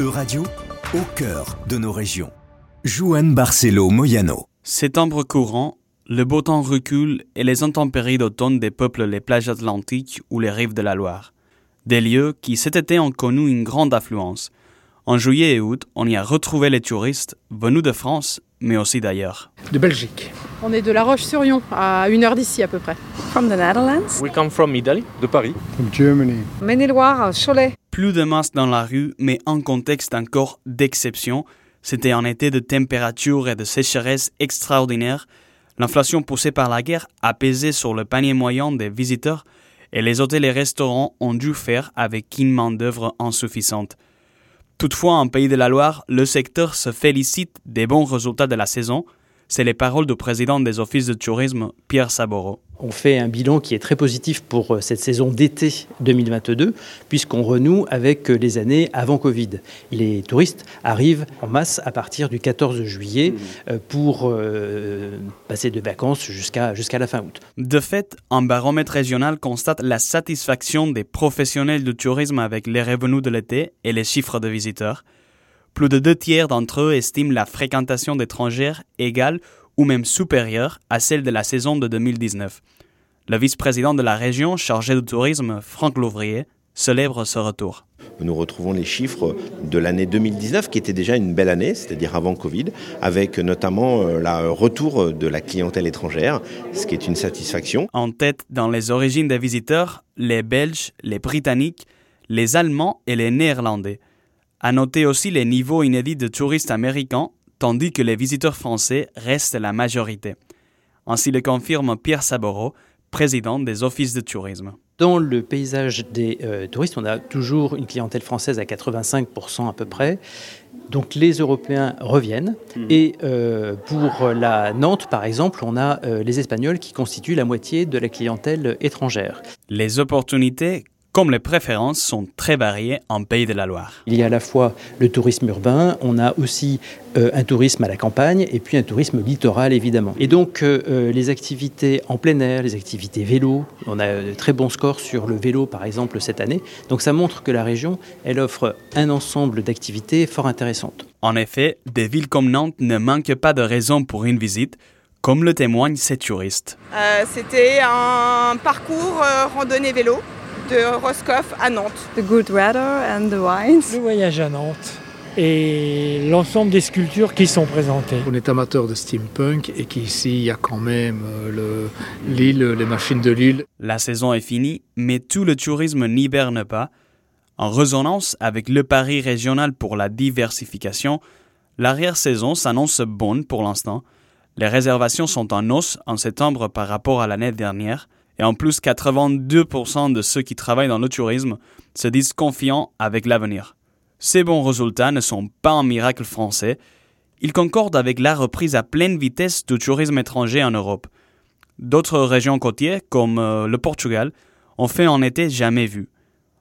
E-Radio, au cœur de nos régions. Juan Barcelo Moyano. Septembre courant, le beau temps recule et les intempéries d'automne dépeuplent les plages atlantiques ou les rives de la Loire. Des lieux qui cet été ont connu une grande affluence. En juillet et août, on y a retrouvé les touristes venus de France, mais aussi d'ailleurs. De Belgique. On est de La Roche-sur-Yon, à une heure d'ici à peu près. From the Netherlands. We come from Italy. De Paris. From Germany. Maine-et-Loire, Cholet. Plus de masses dans la rue, mais en contexte encore d'exception. C'était un été de température et de sécheresse extraordinaire. L'inflation poussée par la guerre a pesé sur le panier moyen des visiteurs et les hôtels et restaurants ont dû faire avec une main-d'œuvre insuffisante. Toutefois, en Pays de la Loire, le secteur se félicite des bons résultats de la saison. C'est les paroles du président des offices de tourisme, Pierre Saboro. On fait un bilan qui est très positif pour euh, cette saison d'été 2022, puisqu'on renoue avec euh, les années avant Covid. Les touristes arrivent en masse à partir du 14 juillet euh, pour passer de vacances jusqu'à jusqu'à la fin août. De fait, un baromètre régional constate la satisfaction des professionnels du tourisme avec les revenus de l'été et les chiffres de visiteurs. Plus de deux tiers d'entre eux estiment la fréquentation d'étrangers égale ou même supérieure à celle de la saison de 2019. Le vice-président de la région chargé du tourisme, Franck Louvrier, célèbre ce retour. Nous retrouvons les chiffres de l'année 2019, qui était déjà une belle année, c'est-à-dire avant Covid, avec notamment le retour de la clientèle étrangère, ce qui est une satisfaction. En tête dans les origines des visiteurs, les Belges, les Britanniques, les Allemands et les Néerlandais. À noter aussi les niveaux inédits de touristes américains tandis que les visiteurs français restent la majorité. Ainsi le confirme Pierre Saboro, président des offices de tourisme. Dans le paysage des euh, touristes, on a toujours une clientèle française à 85% à peu près. Donc les Européens reviennent. Mmh. Et euh, pour la Nantes, par exemple, on a euh, les Espagnols qui constituent la moitié de la clientèle étrangère. Les opportunités comme les préférences sont très variées en Pays de la Loire. Il y a à la fois le tourisme urbain, on a aussi euh, un tourisme à la campagne et puis un tourisme littoral évidemment. Et donc euh, euh, les activités en plein air, les activités vélo, on a de très bons scores sur le vélo par exemple cette année. Donc ça montre que la région, elle offre un ensemble d'activités fort intéressantes. En effet, des villes comme Nantes ne manquent pas de raisons pour une visite comme le témoignent ces touristes. Euh, C'était un parcours randonnée vélo de Roscoff à Nantes. The good weather and the wines. Le voyage à Nantes et l'ensemble des sculptures qui sont présentées. On est amateur de steampunk et qu'ici il y a quand même l'île, le, les machines de l'île. La saison est finie, mais tout le tourisme n'hiberne pas. En résonance avec le pari régional pour la diversification, l'arrière-saison s'annonce bonne pour l'instant. Les réservations sont en hausse en septembre par rapport à l'année dernière. Et en plus, 82% de ceux qui travaillent dans le tourisme se disent confiants avec l'avenir. Ces bons résultats ne sont pas un miracle français. Ils concordent avec la reprise à pleine vitesse du tourisme étranger en Europe. D'autres régions côtières, comme euh, le Portugal, ont fait un été jamais vu.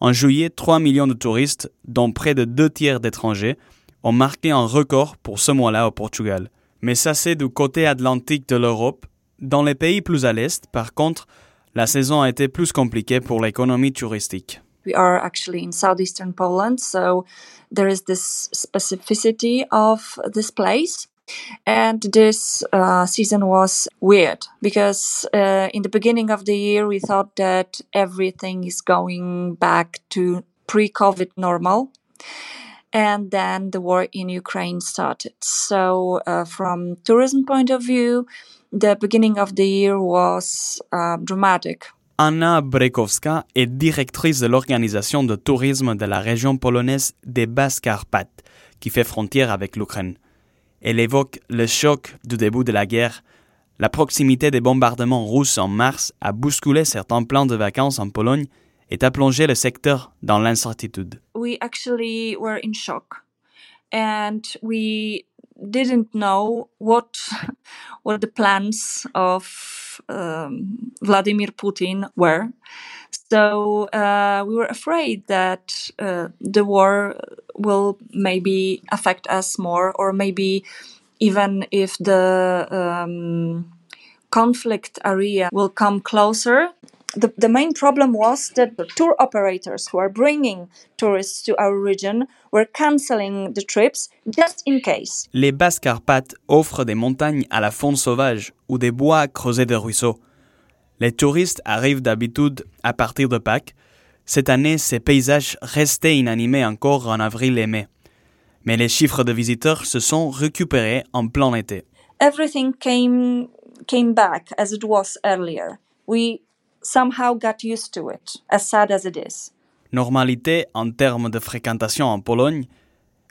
En juillet, 3 millions de touristes, dont près de deux tiers d'étrangers, ont marqué un record pour ce mois-là au Portugal. Mais ça c'est du côté atlantique de l'Europe. Dans les pays plus à l'est, par contre, la saison a été plus compliquée pour l'économie touristique. We are actually in southeastern Poland, so there is this specificity of this place. And this uh, season was weird because uh, in the beginning of the year we thought that everything is going back to pre COVID normal. And then the war in Ukraine started. So, uh, from tourism point of view, the beginning of the year was uh, dramatic. Anna Brekowska est directrice de l'organisation de tourisme de la région polonaise des Basses-Carpates, qui fait frontière avec l'Ukraine. Elle évoque le choc du début de la guerre. La proximité des bombardements russes en mars a bousculé certains plans de vacances en Pologne a le secteur dans l'incertitude. We actually were in shock and we didn't know what what the plans of um, Vladimir Putin were. So uh, we were afraid that uh, the war will maybe affect us more, or maybe even if the um, conflict area will come closer, the, the main problem was that the tour operators who are bringing tourists to our region were canceling the trips just in case. Les Basses Carpates offrent des montagnes à la faune sauvage ou des bois creusés de ruisseaux. Les touristes arrivent d'habitude à partir de Pâques. Cette année, ces paysages restaient inanimés encore en avril et mai. Mais les chiffres de visiteurs se sont récupérés en plein été. Everything came came back as it was earlier. We somehow got used to it, as sad as it is. Normalité en termes de fréquentation en Pologne,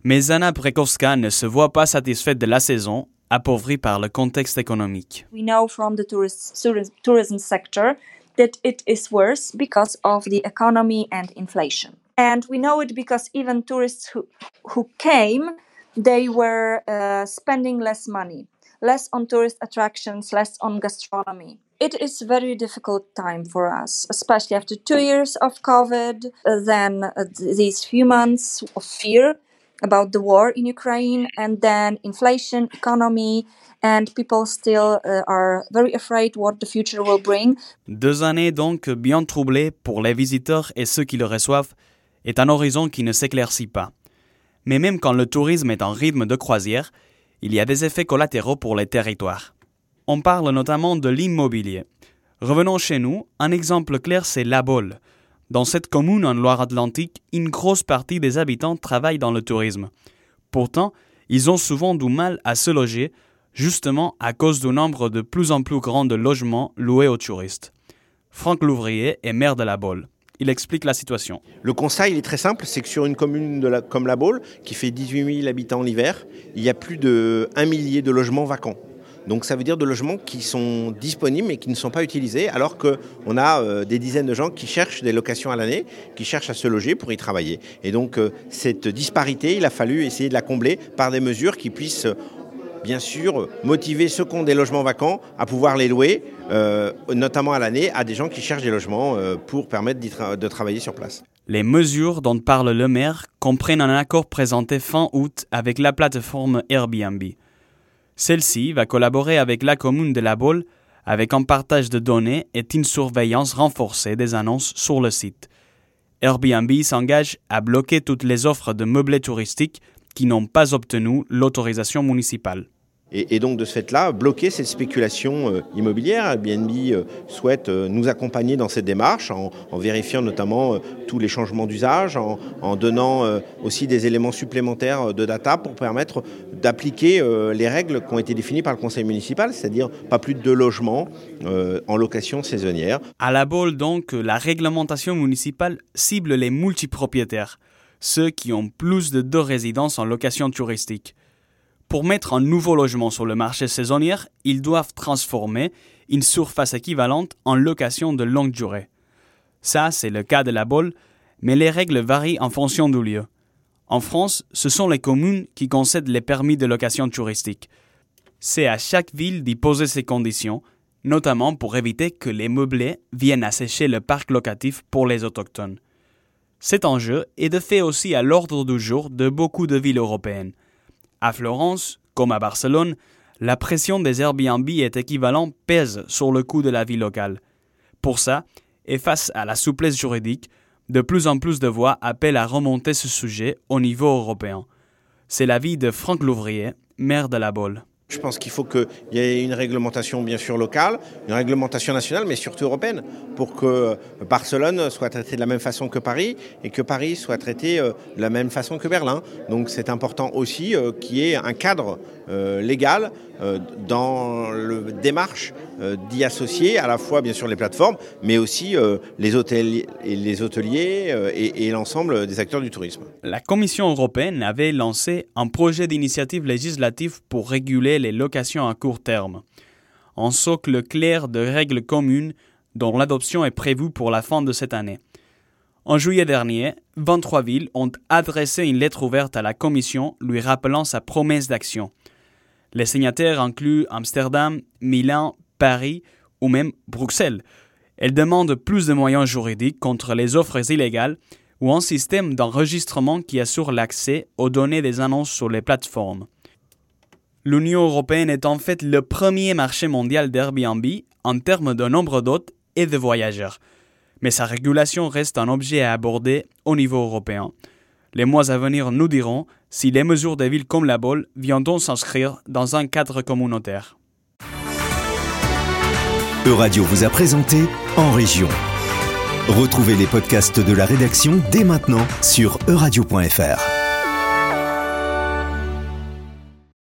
mais Anna Brekowska ne se voit pas satisfaite de la saison, appauvrie par le contexte économique. We know from the tourist, tourist- tourism sector that it is worse because of the economy and inflation. And we know it because even tourists who, who came, they were uh, spending less money, less on tourist attractions, less on gastronomy. It is very difficult time for us, especially after two years of COVID, uh, then uh, th- these few months of fear about the war in Ukraine, and then inflation, economy, and people still uh, are very afraid what the future will bring. Deux années donc bien troublées pour les visiteurs et ceux qui le reçoivent, est un horizon qui ne s'éclaircit pas. Mais même quand le tourisme est en rythme de croisière, il y a des effets collatéraux pour les territoires. On parle notamment de l'immobilier. Revenons chez nous, un exemple clair c'est La Baule. Dans cette commune en Loire-Atlantique, une grosse partie des habitants travaillent dans le tourisme. Pourtant, ils ont souvent du mal à se loger, justement à cause du nombre de plus en plus grand de logements loués aux touristes. Franck Louvrier est maire de La Baule. Il explique la situation. Le constat, est très simple, c'est que sur une commune comme La Baule, qui fait 18 000 habitants l'hiver, il y a plus de 1 millier de logements vacants. Donc ça veut dire de logements qui sont disponibles mais qui ne sont pas utilisés, alors qu'on a euh, des dizaines de gens qui cherchent des locations à l'année, qui cherchent à se loger pour y travailler. Et donc euh, cette disparité, il a fallu essayer de la combler par des mesures qui puissent, bien sûr, motiver ceux qui ont des logements vacants à pouvoir les louer, euh, notamment à l'année, à des gens qui cherchent des logements euh, pour permettre de travailler sur place. Les mesures dont parle le maire comprennent un accord présenté fin août avec la plateforme Airbnb. Celle-ci va collaborer avec la commune de La Baule avec un partage de données et une surveillance renforcée des annonces sur le site. Airbnb s'engage à bloquer toutes les offres de meublés touristiques qui n'ont pas obtenu l'autorisation municipale. Et, donc de ce fait-là, bloquer cette spéculation euh, immobilière. Airbnb euh, souhaite euh, nous accompagner dans cette démarche en, vérifiant notamment tous les changements d'usage, en, donnant aussi des éléments supplémentaires de data pour permettre d'appliquer les règles qui ont été définies par le conseil municipal, c'est-à-dire pas plus de deux logements en location saisonnière. À la Baule, donc, la réglementation municipale cible les multipropriétaires, ceux qui ont plus de deux résidences en location touristique. Pour mettre un nouveau logement sur le marché saisonnier, ils doivent transformer une surface équivalente en location de longue durée. Ça, c'est le cas de la Baule, mais les règles varient en fonction du lieu. En France, ce sont les communes qui concèdent les permis de location touristique. C'est à chaque ville d'y poser ces conditions, notamment pour éviter que les meublés viennent assécher le parc locatif pour les autochtones. Cet enjeu est de fait aussi à l'ordre du jour de beaucoup de villes européennes. À Florence, comme à Barcelone, la pression des Airbnb est équivalente pèse sur le coût de la vie locale. Pour ça, et face à la souplesse juridique, de plus en plus de voix appellent à remonter ce sujet au niveau européen. C'est l'avis de Franck Louvrier, maire de la Baule. Je pense qu'il faut qu'il y ait une réglementation bien sûr locale, une réglementation nationale, mais surtout européenne, pour que Barcelone soit traité de la même façon que Paris et que Paris soit traité euh, de la même façon que Berlin. Donc c'est important aussi euh, qu'il y ait un cadre euh, légal euh, dans la démarche euh, d'y associer à la fois bien sûr les plateformes, mais aussi euh, les hôteliers, les hôteliers euh, et l'ensemble des acteurs du tourisme. La Commission européenne avait lancé un projet d'initiative législative pour réguler les locations à court terme. Un socle clair de règles communes dont l'adoption est prévue pour la fin de cette année. En juillet dernier, 23 villes ont adressé une lettre ouverte à la Commission lui rappelant sa promesse d'action. Les signataires incluent Amsterdam, Milan, Paris ou même Bruxelles. Elles demandent plus de moyens juridiques contre les offres illégales ou un système d'enregistrement qui assure l'accès aux données des annonces sur les plateformes. L'Union européenne est en fait le premier marché mondial d'Airbnb en termes de nombre d'hôtes et de voyageurs. Mais sa régulation reste un objet à aborder au niveau européen. Les mois à venir nous diront si les mesures des villes comme la Baule viendront s'inscrire dans un cadre communautaire. Euradio vous a présenté En Région. Retrouvez les podcasts de la rédaction dès maintenant sur euradio.fr.